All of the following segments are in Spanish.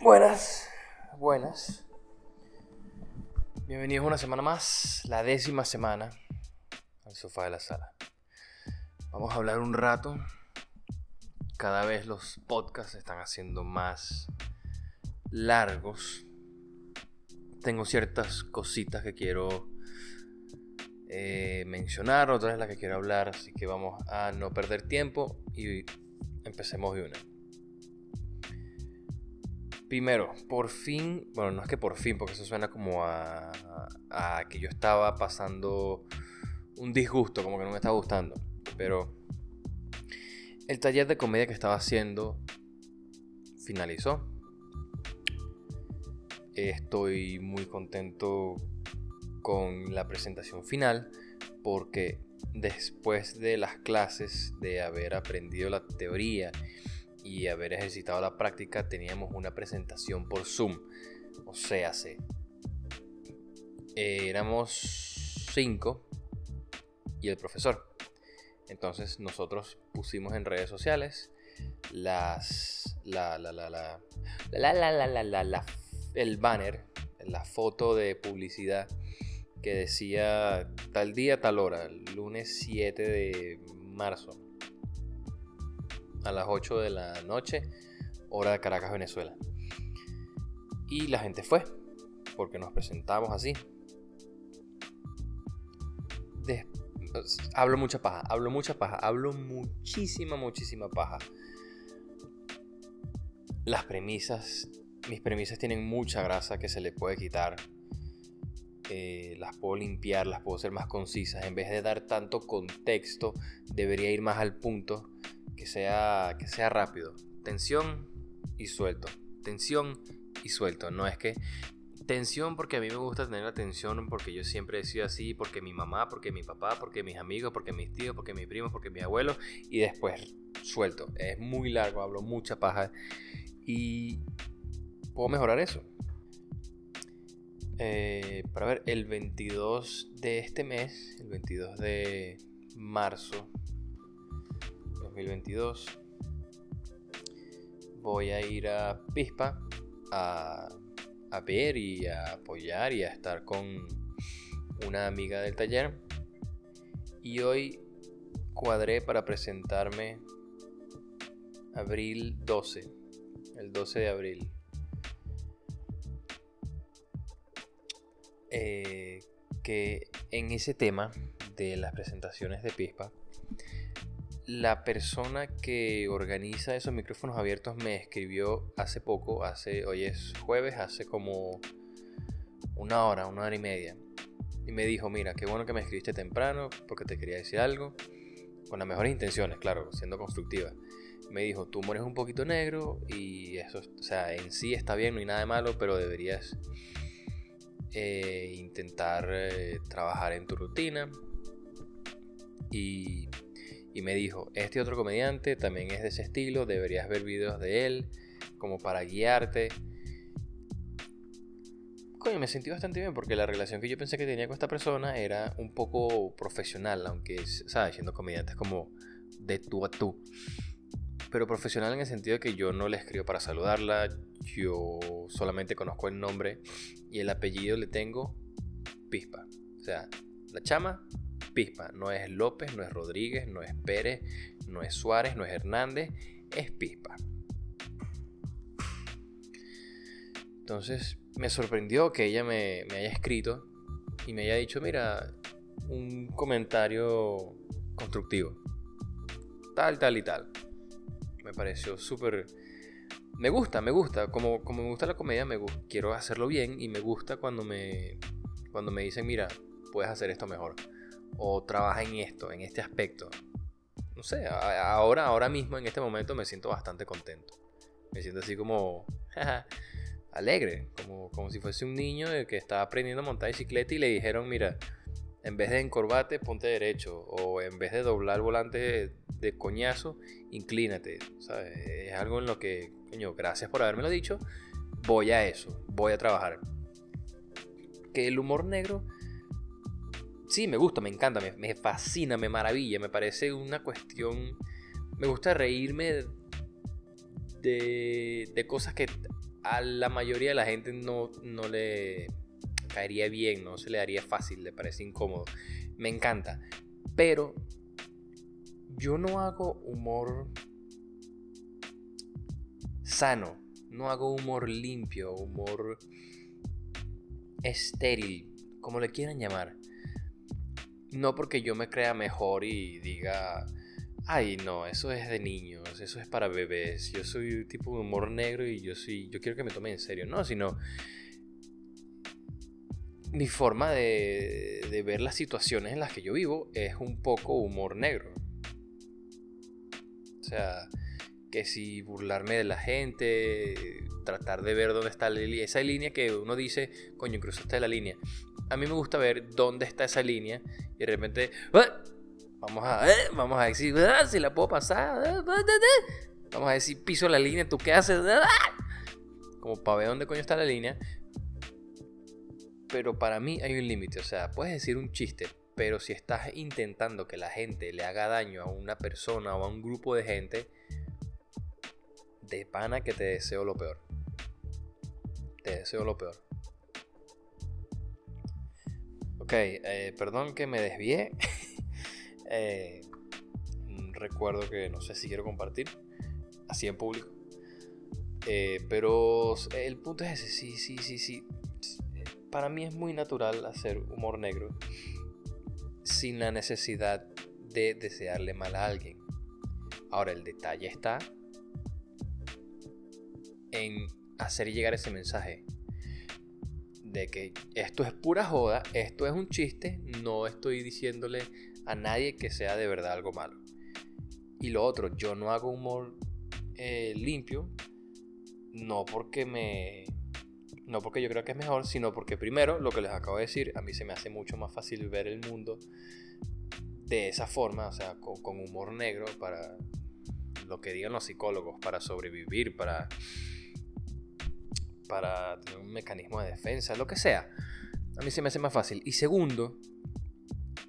Buenas, buenas. Bienvenidos una semana más, la décima semana, al sofá de la sala. Vamos a hablar un rato. Cada vez los podcasts se están haciendo más largos. Tengo ciertas cositas que quiero eh, mencionar, otras las que quiero hablar, así que vamos a no perder tiempo y empecemos de una. Primero, por fin, bueno, no es que por fin, porque eso suena como a, que yo estaba pasando un disgusto, como que no me estaba gustando. Pero el taller de comedia que estaba haciendo finalizó. Estoy muy contento con la presentación final porque después de las clases, de haber aprendido la teoría y haber ejercitado la práctica, teníamos una presentación por Zoom. O sea, se eh, éramos cinco y el profesor. Entonces nosotros pusimos en redes sociales las la la la la la la la la la, el banner, la foto de publicidad que decía tal día, tal hora, lunes 7 de marzo a las 8 de la noche, hora de Caracas, Venezuela. Y la gente fue, porque nos presentamos así. hablo mucha paja, hablo mucha paja, hablo muchísima, muchísima paja. Las premisas, mis premisas tienen mucha grasa que se le puede quitar. Eh, las puedo limpiar, las puedo hacer más concisas. En vez de dar tanto contexto, debería ir más al punto que sea, que sea rápido. Tensión y suelto. Tensión y suelto. No es que tensión porque a mí me gusta tener la tensión porque yo siempre he sido así, porque mi mamá, porque mi papá, porque mis amigos, porque mis tíos, porque mis primos, porque mis abuelos y después suelto. Es muy largo, hablo mucha paja y puedo mejorar eso. Eh, para ver, el 22 de este mes, el 22 de marzo, 2022 voy a ir a Pispa a, a ver y a apoyar y a estar con una amiga del taller. Y hoy cuadré para presentarme abril 12, el 12 de abril. Eh, que en ese tema de las presentaciones de Pispa la persona que organiza esos micrófonos abiertos me escribió hace poco, hace, hoy es jueves, hace como una hora, una hora y media. Y me dijo, mira, qué bueno que me escribiste temprano porque te quería decir algo. Con las mejores intenciones, claro, siendo constructiva. Me dijo, tu humor es un poquito negro y eso, o sea, en sí está bien, no hay nada de malo, pero deberías eh, intentar eh, trabajar en tu rutina. Y y me dijo, este otro comediante también es de ese estilo, deberías ver videos de él como para guiarte. Coño, me sentí bastante bien porque la relación que yo pensé que tenía con esta persona era un poco profesional, aunque, ¿sabes? Siendo comediante es como de tú a tú. Pero profesional en el sentido de que yo no le escribo para saludarla, yo solamente conozco el nombre y el apellido le tengo Pispa. O sea, la chama Pispa. No es López, no es Rodríguez, no es Pérez, no es Suárez, no es Hernández, es Pispa. Entonces me sorprendió que ella me, haya escrito y me haya dicho, mira, un comentario constructivo. Tal, tal y tal. Me pareció súper... Me gusta, me gusta. Como, como me gusta la comedia, me quiero hacerlo bien y me gusta cuando me, cuando me dicen, mira, puedes hacer esto mejor. O trabaja en esto, en este aspecto. No sé, ahora, ahora mismo, en este momento, me siento bastante contento. Me siento así como alegre, como, como si fuese un niño que estaba aprendiendo a montar bicicleta y le dijeron, mira, en vez de encorbate, ponte derecho. O en vez de doblar el volante de, coñazo, inclínate. Es algo en lo que, coño, gracias por haberme lo dicho. Voy a eso, voy a trabajar. Que el humor negro, sí, me gusta, me encanta, me, fascina, me maravilla, me parece una cuestión... Me gusta reírme de, de cosas que a la mayoría de la gente no, no le caería bien, no se le daría fácil, le parece incómodo. Me encanta. Pero yo no hago humor sano, no hago humor limpio, humor estéril, como le quieran llamar. No porque yo me crea mejor y diga, ay no, eso es de niños, eso es para bebés, yo soy tipo de humor negro y yo soy, yo quiero que me tomen en serio, no, sino mi forma de, ver las situaciones en las que yo vivo es un poco humor negro. O sea, que si burlarme de la gente, tratar de ver dónde está esa línea que uno dice, coño, cruzaste la línea. A mí me gusta ver dónde está esa línea y de repente, ¡Ah! vamos a, vamos a decir, ¡Ah! si la puedo pasar, ¡Ah! vamos a decir, piso la línea, ¿tú qué haces? Como para ver dónde coño está la línea pero para mí hay un límite. O sea, puedes decir un chiste, pero si estás intentando que la gente le haga daño a una persona o a un grupo de gente, de pana que te deseo lo peor. Te deseo lo peor. Ok, eh, perdón que me desvié. eh, recuerdo que no sé si quiero compartir así en público. Eh, pero el punto es ese, sí, sí, sí, sí para mí es muy natural hacer humor negro sin la necesidad de desearle mal a alguien. Ahora el detalle está en hacer llegar ese mensaje de que esto es pura joda, esto es un chiste, no estoy diciéndole a nadie que sea de verdad algo malo. Y lo otro, yo no hago humor eh, limpio, no porque me no porque yo creo que es mejor, sino porque primero, lo que les acabo de decir, a mí se me hace mucho más fácil ver el mundo de esa forma, o sea, con, humor negro para lo que digan los psicólogos, para sobrevivir, para, para tener un mecanismo de defensa, lo que sea. A mí se me hace más fácil. Y segundo,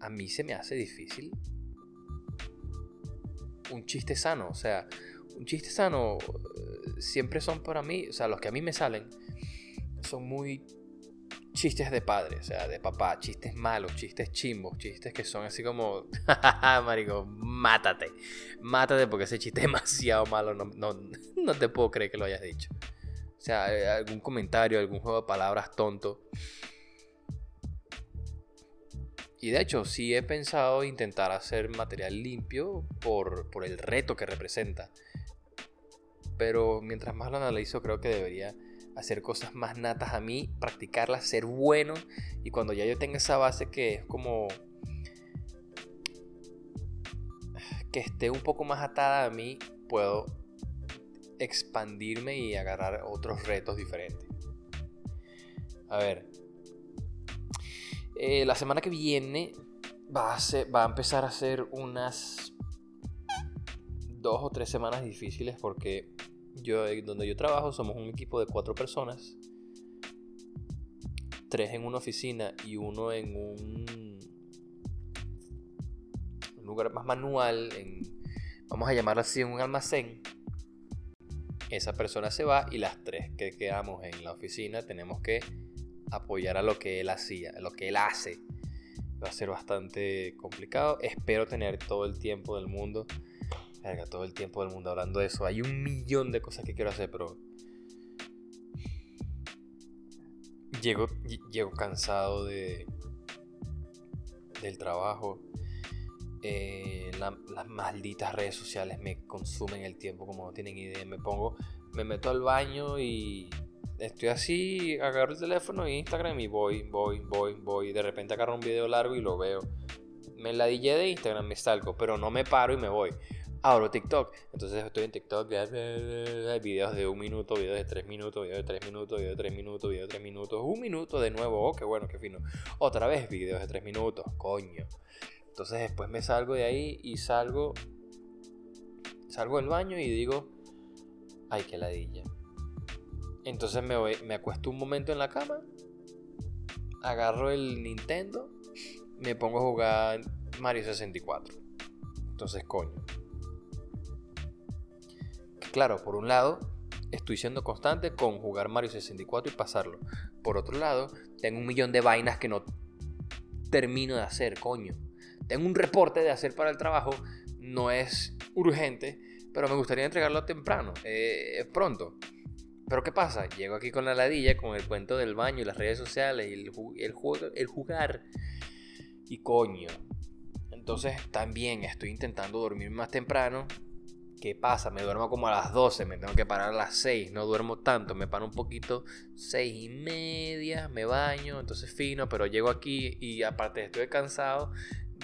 a mí se me hace difícil un chiste sano. O sea, un chiste sano eh, siempre son para mí, o sea, los que a mí me salen son muy chistes de padre, o sea, de papá, chistes malos, chistes chimbos, chistes que son así como, marico, mátate, mátate porque ese chiste es demasiado malo, no, no, te puedo creer que lo hayas dicho. O sea, algún comentario, algún juego de palabras tonto. Y de hecho, sí he pensado intentar hacer material limpio por, por el reto que representa. Pero mientras más lo analizo, creo que debería hacer cosas más natas a mí, practicarlas, ser bueno. Y cuando ya yo tenga esa base que es como que esté un poco más atada a mí, puedo expandirme y agarrar otros retos diferentes. A ver, eh, la semana que viene va a, va a empezar a ser unas dos o tres semanas difíciles porque yo, donde yo trabajo somos un equipo de cuatro personas. Tres en una oficina y uno en un, lugar más manual, en, vamos a llamarlo así, en un almacén. Esa persona se va y las tres que quedamos en la oficina tenemos que apoyar a lo que él hacía, a lo que él hace. Va a ser bastante complicado. Espero tener todo el tiempo del mundo todo el tiempo del mundo hablando de eso. Hay un millón de cosas que quiero hacer, pero. Llego, llego cansado de. del trabajo. Eh, las malditas redes sociales me, consumen el tiempo como no tienen idea. Me pongo, me meto al baño y estoy así, agarro el teléfono y Instagram y voy, voy, voy, voy. De repente agarro un video largo y lo veo. Me la dije de Instagram, me salgo, pero no me paro y me voy. Abro TikTok, entonces estoy en TikTok, videos de un minuto, videos de tres minutos, videos de tres minutos, videos de tres minutos, videos de tres minutos, un minuto de nuevo, oh, qué bueno, qué fino. Otra vez videos de tres minutos, coño. Entonces después me salgo de ahí y salgo, salgo del baño y digo, ay, qué ladilla. Entonces me, voy, me acuesto un momento en la cama, agarro el Nintendo, me pongo a jugar Mario 64. Entonces, coño. Claro, por un lado, estoy siendo constante con jugar Mario 64 y pasarlo. Por otro lado, tengo un millón de vainas que no termino de hacer, coño. Tengo un reporte de hacer para el trabajo, no es urgente, pero me gustaría entregarlo temprano, eh, pronto. Pero ¿qué pasa? Llego aquí con la ladilla, con el cuento del baño y las redes sociales y el, el, el jugar. Y coño. Entonces también estoy intentando dormir más temprano. ¿Qué pasa? Me duermo como a las 12, me tengo que parar a las 6, no duermo tanto, me paro un poquito, 6 y media, me baño, entonces fino, pero llego aquí y aparte estoy cansado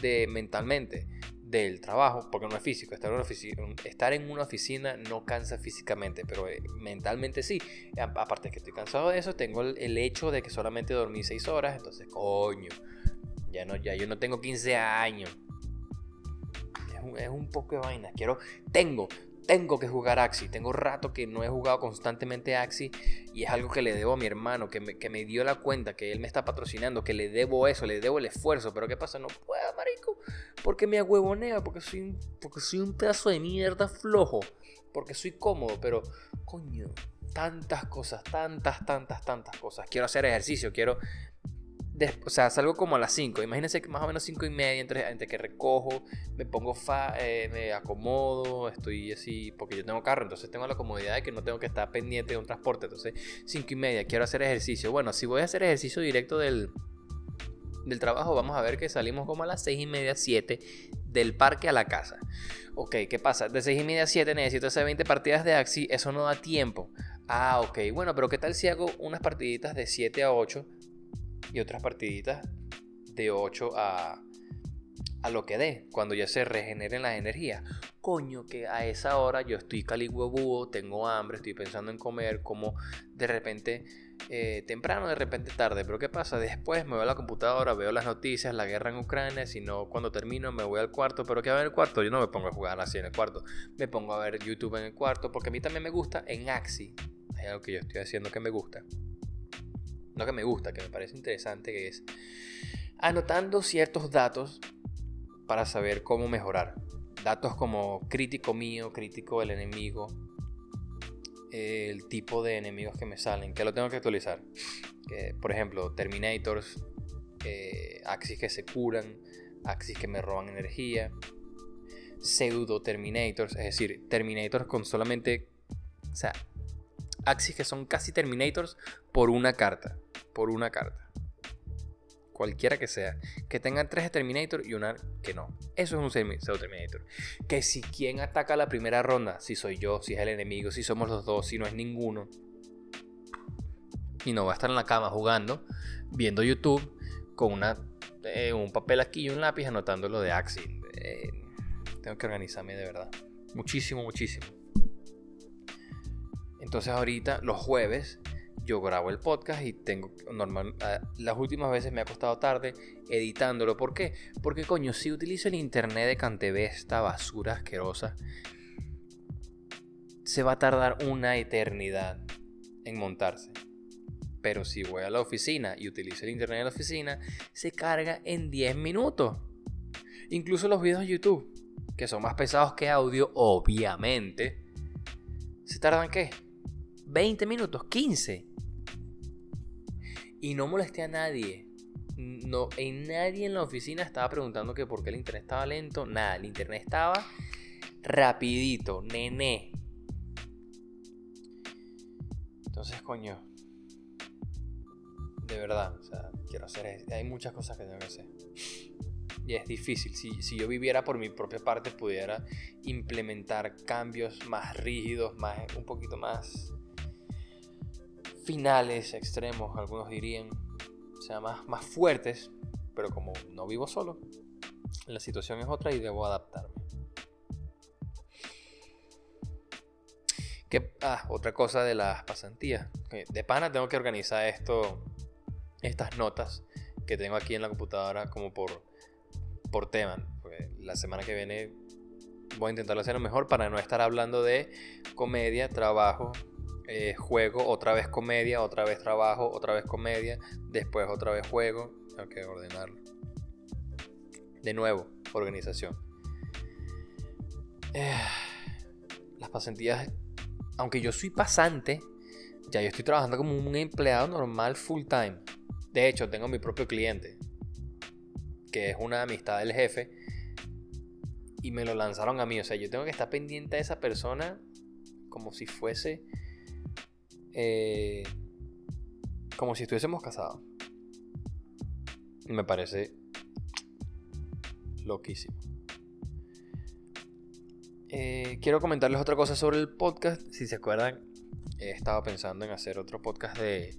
de mentalmente del trabajo, porque no es físico, estar en una oficina, estar en una oficina no cansa físicamente, pero eh, mentalmente sí. Aparte de que estoy cansado de eso, tengo el, hecho de que solamente dormí 6 horas, entonces coño, ya, no, ya yo no tengo 15 años. Es un, es un poco de vaina. Quiero, tengo, tengo que jugar Axi. Tengo rato que no he jugado constantemente Axi y es algo que le debo a mi hermano, que me, que me, dio la cuenta, que él me está patrocinando, que le debo eso, le debo el esfuerzo. Pero ¿qué pasa? No puedo, marico. Porque me agüebonea, porque soy, porque soy un pedazo de mierda flojo. Porque soy cómodo, pero coño, tantas cosas, tantas, tantas, tantas cosas. Quiero hacer ejercicio, quiero o sea, salgo como a las 5. Imagínense que más o menos 5 y media entre, entre, que recojo, me pongo fa, eh, me acomodo, estoy así, porque yo tengo carro, entonces tengo la comodidad de que no tengo que estar pendiente de un transporte. Entonces, 5 y media, quiero hacer ejercicio. Bueno, si voy a hacer ejercicio directo del, del trabajo, vamos a ver que salimos como a las 6 y media, 7 del parque a la casa. Ok, ¿qué pasa? De 6 y media a 7 necesito hacer 20 partidas de Axi, eso no da tiempo. Ah, ok, bueno, pero ¿qué tal si hago unas partiditas de 7 a 8? Y otras partiditas de 8 a, a lo que dé, cuando ya se regeneren las energías. Coño, que a esa hora yo estoy búho, tengo hambre, estoy pensando en comer, como de repente eh, temprano, de repente tarde. Pero ¿qué pasa? Después me voy a la computadora, veo las noticias, la guerra en Ucrania, si no, cuando termino me voy al cuarto. Pero ¿qué va en el cuarto? Yo no me pongo a jugar así en el cuarto, me pongo a ver YouTube en el cuarto, porque a mí también me gusta en Axi. Hay algo que yo estoy haciendo que me gusta no que me gusta, que me parece interesante, que es anotando ciertos datos para saber cómo mejorar. Datos como crítico mío, crítico del enemigo, el tipo de enemigos que me salen, que lo tengo que actualizar. por ejemplo, Terminators, eh, Axis que se curan, Axis que me roban energía, pseudo Terminators, es decir, Terminators con solamente, o sea, Axis que son casi Terminators por una carta. Por una carta. Cualquiera que sea. Que tengan tres Terminator y una que no. Eso es un pseudo Terminator. Que si quien ataca la primera ronda, si soy yo, si es el enemigo, si somos los dos, si no es ninguno. Y no va a estar en la cama jugando, viendo YouTube, con una, eh, un papel aquí y un lápiz anotando lo de Axis. Eh, tengo que organizarme de verdad. Muchísimo, muchísimo. Entonces ahorita, los jueves, yo grabo el podcast y tengo normal ah, las últimas veces me ha costado tarde editándolo. ¿Por qué? Porque coño, si utilizo el internet de Cantv, esta basura asquerosa, se va a tardar una eternidad en montarse. Pero si voy a la oficina y utilizo el internet de la oficina, se carga en 10 minutos. Incluso los videos de YouTube, que son más pesados que audio, obviamente, ¿se tardan qué? 20 minutos, 15. Y no molesté a nadie. No, en nadie en la oficina estaba preguntando que por qué el internet estaba lento. Nada, el internet estaba rapidito, nené. Entonces, coño. De verdad, o sea, quiero hacer. Hay muchas cosas que tengo que hacer. y es difícil. Si, si, yo viviera por mi propia parte, pudiera implementar cambios más rígidos, más, un poquito más finales, extremos, algunos dirían, o sea, más, más fuertes, pero como no vivo solo, la situación es otra y debo adaptarme. Que, ah, otra cosa de las pasantías. De pana tengo que organizar esto, estas notas que tengo aquí en la computadora como por, por tema. la semana que viene voy a intentar hacerlo mejor para no estar hablando de comedia, trabajo, eh, juego, otra vez comedia, otra vez trabajo, otra vez comedia, después otra vez juego. Tengo que ordenarlo. De nuevo, organización. Eh, las pasantías, aunque yo soy pasante, ya yo estoy trabajando como un empleado normal full time. De hecho, tengo mi propio cliente, que es una amistad del jefe, y me lo lanzaron a mí. O sea, yo tengo que estar pendiente de esa persona como si fuese... Eh, como si estuviésemos casados. Me parece loquísimo. Eh, quiero comentarles otra cosa sobre el podcast. Si se acuerdan, he estado pensando en hacer otro podcast de,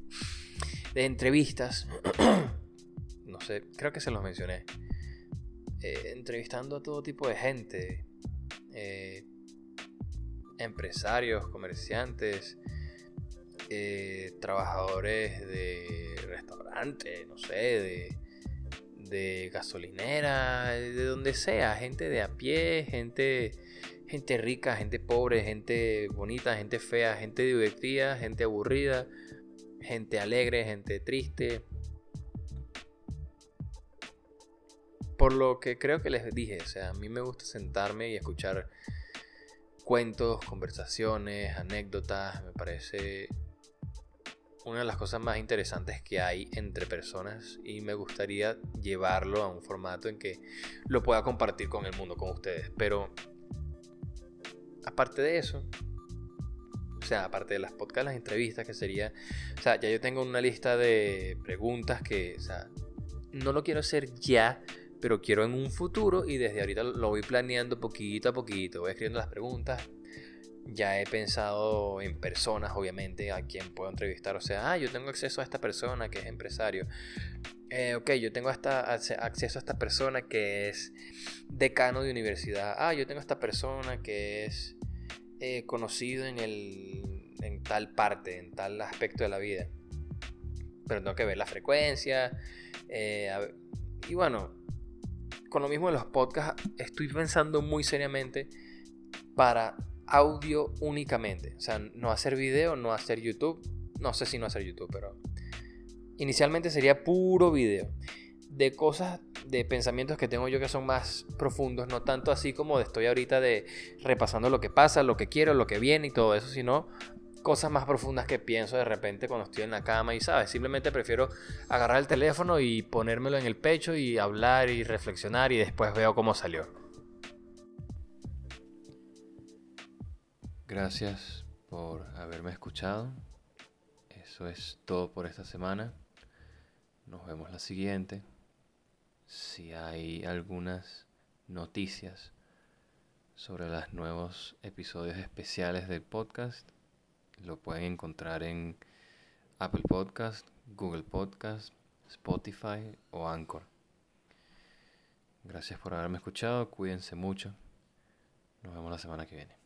de entrevistas. no sé, creo que se los mencioné. Eh, entrevistando a todo tipo de gente. Eh, empresarios, comerciantes, trabajadores de restaurantes, no sé, de de gasolinera, de donde sea, gente de a pie, gente, gente rica, gente pobre, gente bonita, gente fea, gente divertida, gente aburrida, gente alegre, gente triste. Por lo que creo que les dije, o sea, a mí me gusta sentarme y escuchar cuentos, conversaciones, anécdotas, me parece una de las cosas más interesantes que hay entre personas y me gustaría llevarlo a un formato en que lo pueda compartir con el mundo, con ustedes. Pero aparte de eso, o sea, aparte de las podcasts, las entrevistas, que sería, o sea, ya yo tengo una lista de preguntas que, o sea, no lo quiero hacer ya, pero quiero en un futuro y desde ahorita lo voy planeando poquito a poquito, voy escribiendo las preguntas, ya he pensado en personas, obviamente, a quien puedo entrevistar. O sea, ah, yo tengo acceso a esta persona que es empresario. Eh, ok, yo tengo acceso a esta persona que es decano de universidad. Ah, yo tengo esta persona que es eh, conocido en, el, en tal parte, en tal aspecto de la vida. Pero tengo que ver la frecuencia. Eh, y bueno, con lo mismo de los podcasts, estoy pensando muy seriamente para audio únicamente. O sea, no hacer video, no hacer YouTube. No sé si no hacer YouTube, pero inicialmente sería puro video. De cosas, de pensamientos que tengo yo que son más profundos, no tanto así como estoy ahorita de repasando lo que pasa, lo que quiero, lo que viene y todo eso, sino cosas más profundas que pienso de repente cuando estoy en la cama y sabes, simplemente prefiero agarrar el teléfono y ponérmelo en el pecho y hablar y reflexionar y después veo cómo salió. Gracias por haberme escuchado. Eso es todo por esta semana. Nos vemos la siguiente. Si hay algunas noticias sobre los nuevos episodios especiales del podcast, lo pueden encontrar en Apple Podcast, Google Podcast, Spotify o Anchor. Gracias por haberme escuchado, cuídense mucho. Nos vemos la semana que viene.